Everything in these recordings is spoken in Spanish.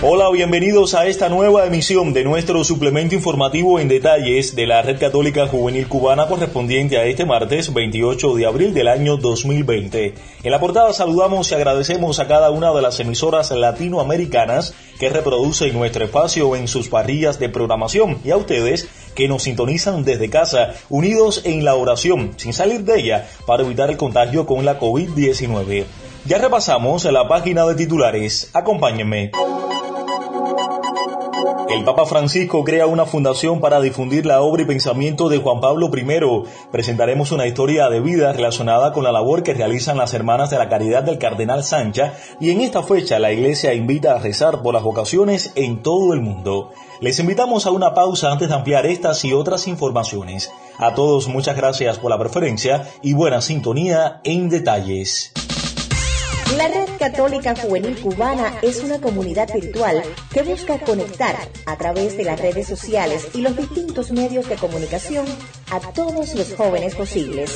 Hola, bienvenidos a esta nueva emisión de nuestro suplemento informativo en detalles de la Red Católica Juvenil Cubana correspondiente a este martes 28 de abril del año 2020. En la portada saludamos y agradecemos a cada una de las emisoras latinoamericanas que reproducen nuestro espacio en sus parrillas de programación y a ustedes que nos sintonizan desde casa, unidos en la oración, sin salir de ella, para evitar el contagio con la COVID-19. Ya repasamos la página de titulares. Acompáñenme. El Papa Francisco crea una fundación para difundir la obra y pensamiento de Juan Pablo I. Presentaremos una historia de vida relacionada con la labor que realizan las Hermanas de la Caridad del Cardenal Sancha y en esta fecha la Iglesia invita a rezar por las vocaciones en todo el mundo. Les invitamos a una pausa antes de ampliar estas y otras informaciones. A todos muchas gracias por la preferencia y buena sintonía en detalles. La Red Católica Juvenil Cubana es una comunidad virtual que busca conectar a través de las redes sociales y los distintos medios de comunicación a todos los jóvenes posibles.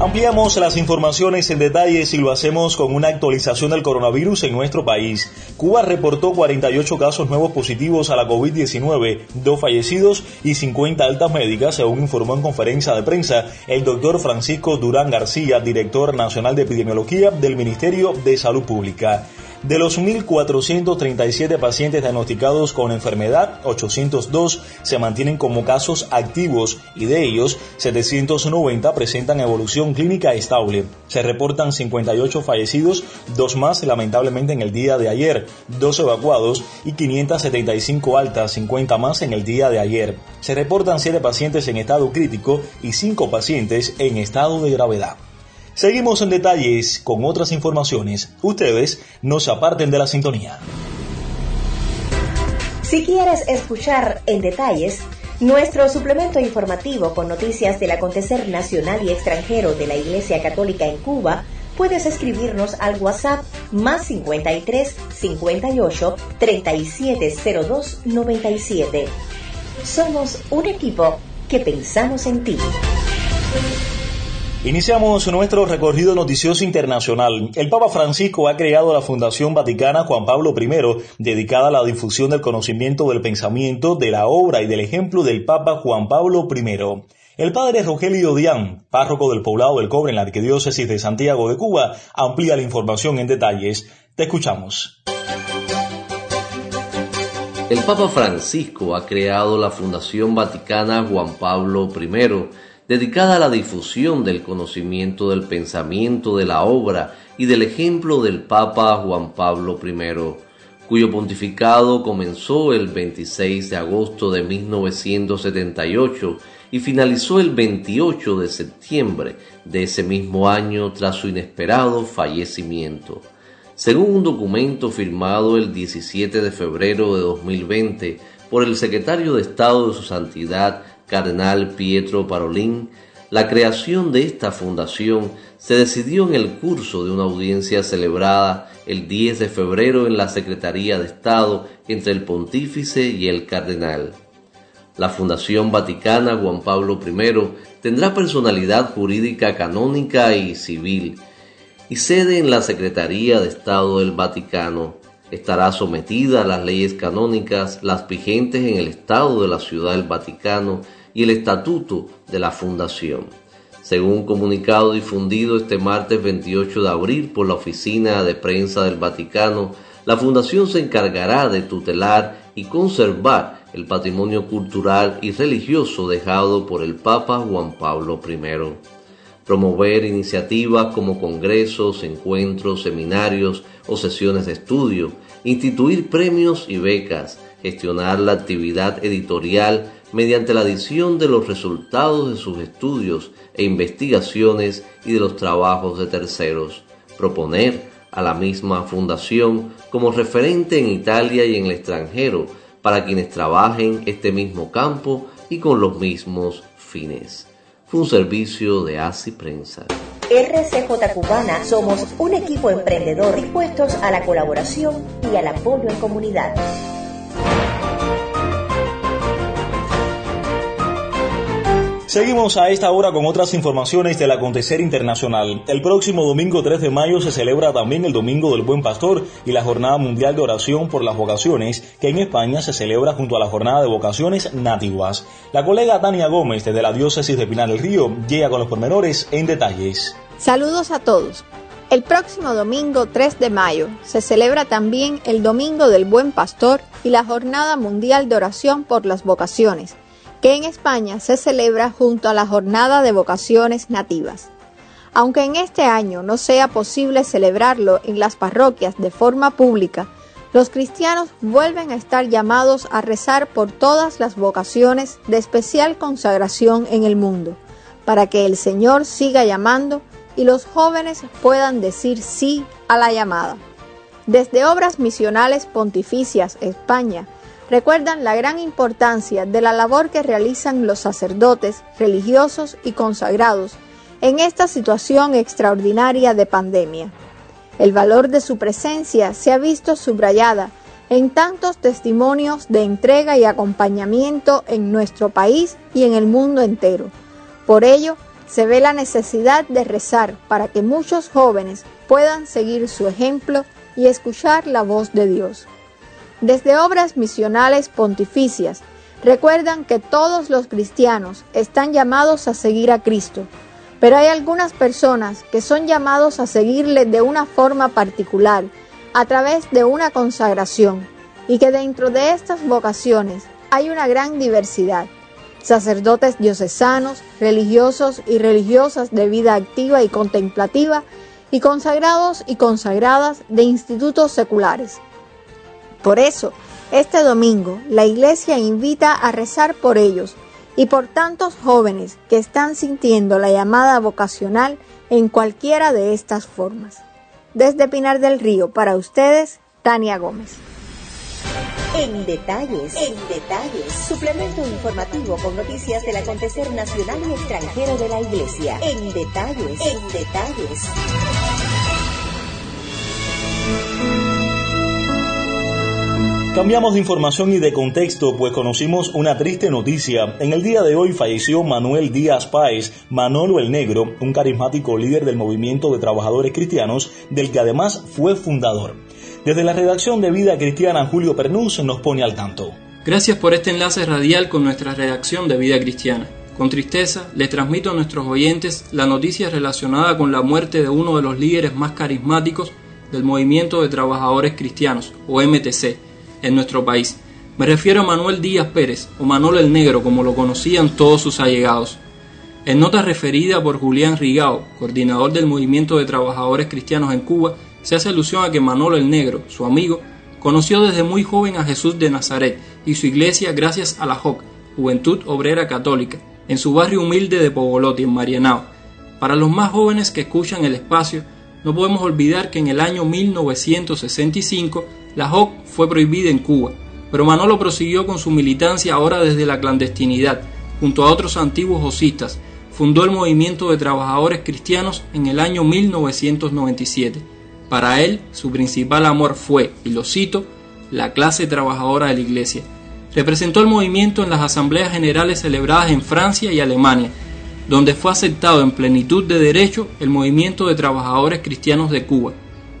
Ampliamos las informaciones en detalles y lo hacemos con una actualización del coronavirus en nuestro país. Cuba reportó 48 casos nuevos positivos a la COVID-19, dos fallecidos y 50 altas médicas, según informó en conferencia de prensa el doctor Francisco Durán García, director nacional de epidemiología del Ministerio de Salud Pública. De los 1.437 pacientes diagnosticados con enfermedad, 802 se mantienen como casos activos y de ellos 790 presentan evolución clínica estable. Se reportan 58 fallecidos, dos más lamentablemente en el día de ayer, dos evacuados y 575 altas, 50 más en el día de ayer. Se reportan 7 pacientes en estado crítico y 5 pacientes en estado de gravedad. Seguimos en detalles con otras informaciones. Ustedes no se aparten de la sintonía. Si quieres escuchar en detalles nuestro suplemento informativo con noticias del acontecer nacional y extranjero de la Iglesia Católica en Cuba, puedes escribirnos al WhatsApp más 53 58 3702 97. Somos un equipo que pensamos en ti. Iniciamos nuestro recorrido noticioso internacional. El Papa Francisco ha creado la Fundación Vaticana Juan Pablo I, dedicada a la difusión del conocimiento del pensamiento, de la obra y del ejemplo del Papa Juan Pablo I. El padre Rogelio Dián, párroco del poblado del Cobre en la Arquidiócesis de Santiago de Cuba, amplía la información en detalles. Te escuchamos. El Papa Francisco ha creado la Fundación Vaticana Juan Pablo I dedicada a la difusión del conocimiento del pensamiento, de la obra y del ejemplo del Papa Juan Pablo I, cuyo pontificado comenzó el 26 de agosto de 1978 y finalizó el 28 de septiembre de ese mismo año tras su inesperado fallecimiento. Según un documento firmado el 17 de febrero de 2020 por el secretario de Estado de su Santidad cardenal Pietro Parolin, la creación de esta fundación se decidió en el curso de una audiencia celebrada el 10 de febrero en la Secretaría de Estado entre el pontífice y el cardenal. La Fundación Vaticana Juan Pablo I tendrá personalidad jurídica canónica y civil y sede en la Secretaría de Estado del Vaticano. Estará sometida a las leyes canónicas, las vigentes en el Estado de la Ciudad del Vaticano y el estatuto de la Fundación. Según un comunicado difundido este martes 28 de abril por la Oficina de Prensa del Vaticano, la Fundación se encargará de tutelar y conservar el patrimonio cultural y religioso dejado por el Papa Juan Pablo I. Promover iniciativas como congresos, encuentros, seminarios o sesiones de estudio, instituir premios y becas, gestionar la actividad editorial mediante la adición de los resultados de sus estudios e investigaciones y de los trabajos de terceros, proponer, a la misma fundación como referente en Italia y en el extranjero para quienes trabajen este mismo campo y con los mismos fines. Fue un servicio de ASI Prensa. RCJ Cubana somos un equipo emprendedor dispuestos a la colaboración y al apoyo en comunidad. Seguimos a esta hora con otras informaciones del acontecer internacional. El próximo domingo 3 de mayo se celebra también el Domingo del Buen Pastor y la Jornada Mundial de Oración por las Vocaciones, que en España se celebra junto a la Jornada de Vocaciones Nativas. La colega Tania Gómez, desde la Diócesis de Pinar del Río, llega con los pormenores en detalles. Saludos a todos. El próximo domingo 3 de mayo se celebra también el Domingo del Buen Pastor y la Jornada Mundial de Oración por las Vocaciones que en España se celebra junto a la Jornada de Vocaciones Nativas. Aunque en este año no sea posible celebrarlo en las parroquias de forma pública, los cristianos vuelven a estar llamados a rezar por todas las vocaciones de especial consagración en el mundo, para que el Señor siga llamando y los jóvenes puedan decir sí a la llamada. Desde Obras Misionales Pontificias España, recuerdan la gran importancia de la labor que realizan los sacerdotes, religiosos y consagrados en esta situación extraordinaria de pandemia. El valor de su presencia se ha visto subrayada en tantos testimonios de entrega y acompañamiento en nuestro país y en el mundo entero. Por ello, se ve la necesidad de rezar para que muchos jóvenes puedan seguir su ejemplo y escuchar la voz de Dios. Desde obras misionales pontificias, recuerdan que todos los cristianos están llamados a seguir a Cristo, pero hay algunas personas que son llamados a seguirle de una forma particular, a través de una consagración, y que dentro de estas vocaciones hay una gran diversidad. Sacerdotes diocesanos, religiosos y religiosas de vida activa y contemplativa, y consagrados y consagradas de institutos seculares. Por eso, este domingo, la Iglesia invita a rezar por ellos y por tantos jóvenes que están sintiendo la llamada vocacional en cualquiera de estas formas. Desde Pinar del Río, para ustedes, Tania Gómez. En detalles, en detalles, suplemento informativo con noticias del acontecer nacional y extranjero de la Iglesia. En detalles, en detalles. Cambiamos de información y de contexto, pues conocimos una triste noticia. En el día de hoy falleció Manuel Díaz Páez, Manolo el Negro, un carismático líder del movimiento de trabajadores cristianos, del que además fue fundador. Desde la redacción de Vida Cristiana, Julio Pernús nos pone al tanto. Gracias por este enlace radial con nuestra redacción de Vida Cristiana. Con tristeza, le transmito a nuestros oyentes la noticia relacionada con la muerte de uno de los líderes más carismáticos del movimiento de trabajadores cristianos, o MTC, en nuestro país. Me refiero a Manuel Díaz Pérez, o Manolo el Negro, como lo conocían todos sus allegados. En nota referida por Julián Rigao, coordinador del Movimiento de Trabajadores Cristianos en Cuba, se hace alusión a que Manolo el Negro, su amigo, conoció desde muy joven a Jesús de Nazaret y su iglesia gracias a la JOC, Juventud Obrera Católica, en su barrio humilde de Pogolotti, en Marianao. Para los más jóvenes que escuchan el espacio, no podemos olvidar que en el año 1965 la JOC fue prohibida en Cuba, pero Manolo prosiguió con su militancia ahora desde la clandestinidad, junto a otros antiguos josistas, fundó el movimiento de trabajadores cristianos en el año 1997. Para él, su principal amor fue, y lo cito, la clase trabajadora de la Iglesia. Representó el movimiento en las asambleas generales celebradas en Francia y Alemania, donde fue aceptado en plenitud de derecho el movimiento de trabajadores cristianos de Cuba,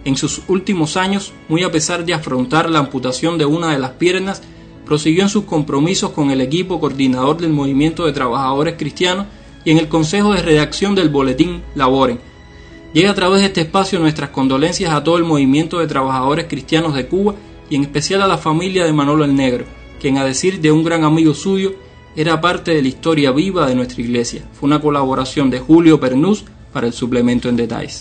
en sus últimos años, muy a pesar de afrontar la amputación de una de las piernas, prosiguió en sus compromisos con el equipo coordinador del Movimiento de Trabajadores Cristianos y en el Consejo de Redacción del Boletín Laboren. Llega a través de este espacio nuestras condolencias a todo el Movimiento de Trabajadores Cristianos de Cuba y en especial a la familia de Manolo el Negro, quien a decir de un gran amigo suyo, era parte de la historia viva de nuestra iglesia. Fue una colaboración de Julio Pernús para el suplemento en detalles.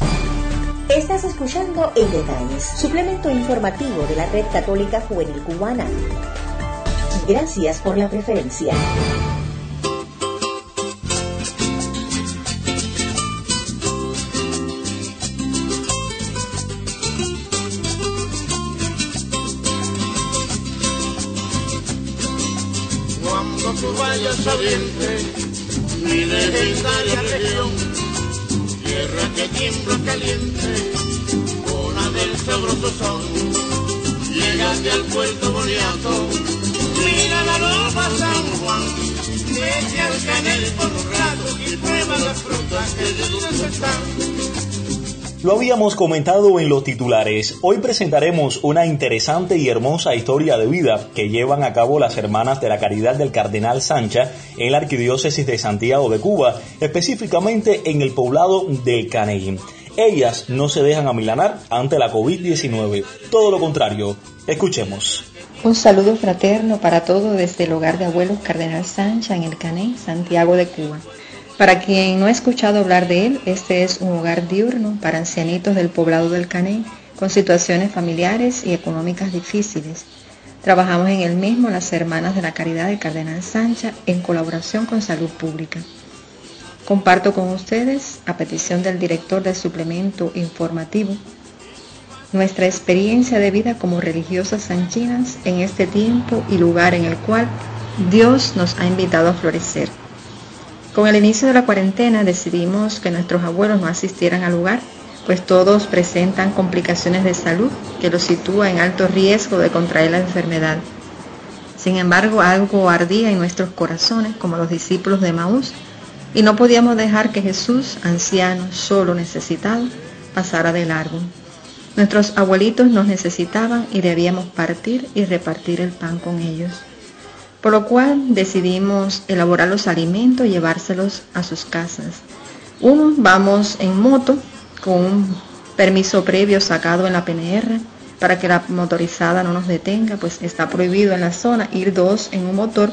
Estás escuchando En Detalles, suplemento informativo de la Red Católica Juvenil Cubana. Gracias por la preferencia. Cuando tú vayas a mi legendaria región, tierra que tiembla caliente, una del sabroso son, llegate al puerto boniato, mira la loba San Juan, vete al canel por un rato y prueba las frutas que de están. Lo habíamos comentado en los titulares. Hoy presentaremos una interesante y hermosa historia de vida que llevan a cabo las hermanas de la Caridad del Cardenal Sancha en la Arquidiócesis de Santiago de Cuba, específicamente en el poblado del Caney. Ellas no se dejan amilanar ante la COVID-19, todo lo contrario. Escuchemos. Un saludo fraterno para todos desde el hogar de abuelos Cardenal Sancha en el Caney, Santiago de Cuba. Para quien no ha escuchado hablar de él, este es un hogar diurno para ancianitos del poblado del Caney con situaciones familiares y económicas difíciles. Trabajamos en el mismo las Hermanas de la Caridad de Cardenal Sancha en colaboración con Salud Pública. Comparto con ustedes, a petición del director del suplemento informativo, nuestra experiencia de vida como religiosas sanchinas en este tiempo y lugar en el cual Dios nos ha invitado a florecer. Con el inicio de la cuarentena decidimos que nuestros abuelos no asistieran al lugar, pues todos presentan complicaciones de salud que los sitúa en alto riesgo de contraer la enfermedad. Sin embargo, algo ardía en nuestros corazones, como los discípulos de Maús, y no podíamos dejar que Jesús, anciano, solo, necesitado, pasara de largo. Nuestros abuelitos nos necesitaban y debíamos partir y repartir el pan con ellos por lo cual decidimos elaborar los alimentos y llevárselos a sus casas. Uno, vamos en moto con un permiso previo sacado en la PNR para que la motorizada no nos detenga, pues está prohibido en la zona ir dos en un motor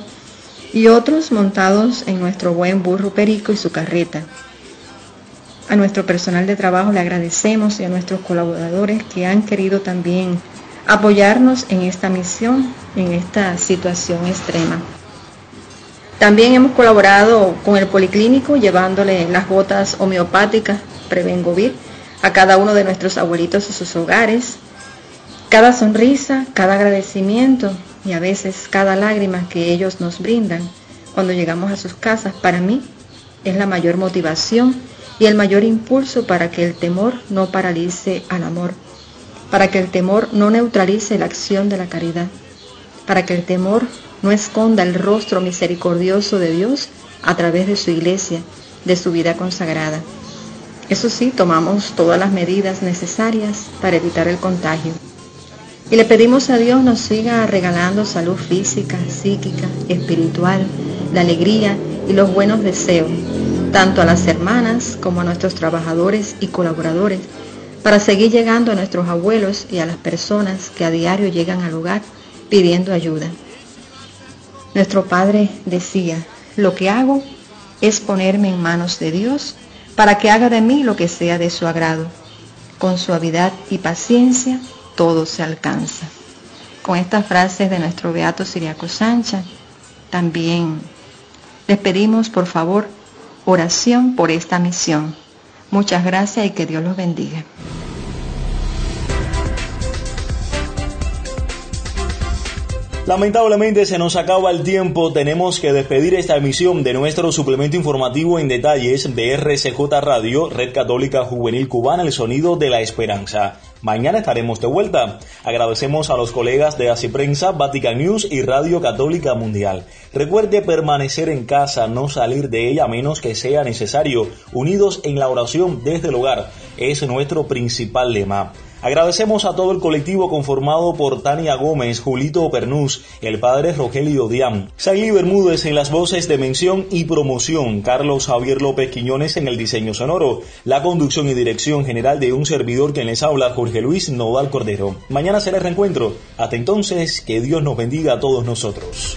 y otros montados en nuestro buen burro perico y su carreta. A nuestro personal de trabajo le agradecemos y a nuestros colaboradores que han querido también apoyarnos en esta misión, en esta situación extrema. También hemos colaborado con el Policlínico llevándole las gotas homeopáticas Prevengovir a cada uno de nuestros abuelitos a sus hogares. Cada sonrisa, cada agradecimiento y a veces cada lágrima que ellos nos brindan cuando llegamos a sus casas, para mí es la mayor motivación y el mayor impulso para que el temor no paralice al amor para que el temor no neutralice la acción de la caridad, para que el temor no esconda el rostro misericordioso de Dios a través de su iglesia, de su vida consagrada. Eso sí, tomamos todas las medidas necesarias para evitar el contagio. Y le pedimos a Dios nos siga regalando salud física, psíquica, espiritual, la alegría y los buenos deseos, tanto a las hermanas como a nuestros trabajadores y colaboradores para seguir llegando a nuestros abuelos y a las personas que a diario llegan al lugar pidiendo ayuda. Nuestro Padre decía, lo que hago es ponerme en manos de Dios para que haga de mí lo que sea de su agrado. Con suavidad y paciencia todo se alcanza. Con estas frases de nuestro Beato Siriaco Sancha, también les pedimos por favor oración por esta misión Muchas gracias y que Dios los bendiga. Lamentablemente se nos acaba el tiempo, tenemos que despedir esta emisión de nuestro suplemento informativo en detalles de RCJ Radio, Red Católica Juvenil Cubana, el sonido de la esperanza. Mañana estaremos de vuelta. Agradecemos a los colegas de Así Prensa, Vatican News y Radio Católica Mundial. Recuerde permanecer en casa, no salir de ella a menos que sea necesario. Unidos en la oración desde el hogar es nuestro principal lema. Agradecemos a todo el colectivo conformado por Tania Gómez, Julito Pernús, el padre Rogelio Diam, Saily Bermúdez en las voces de mención y promoción, Carlos Javier López Quiñones en el diseño sonoro, la conducción y dirección general de un servidor que les habla, Jorge Luis Nodal Cordero. Mañana será el reencuentro. Hasta entonces, que Dios nos bendiga a todos nosotros.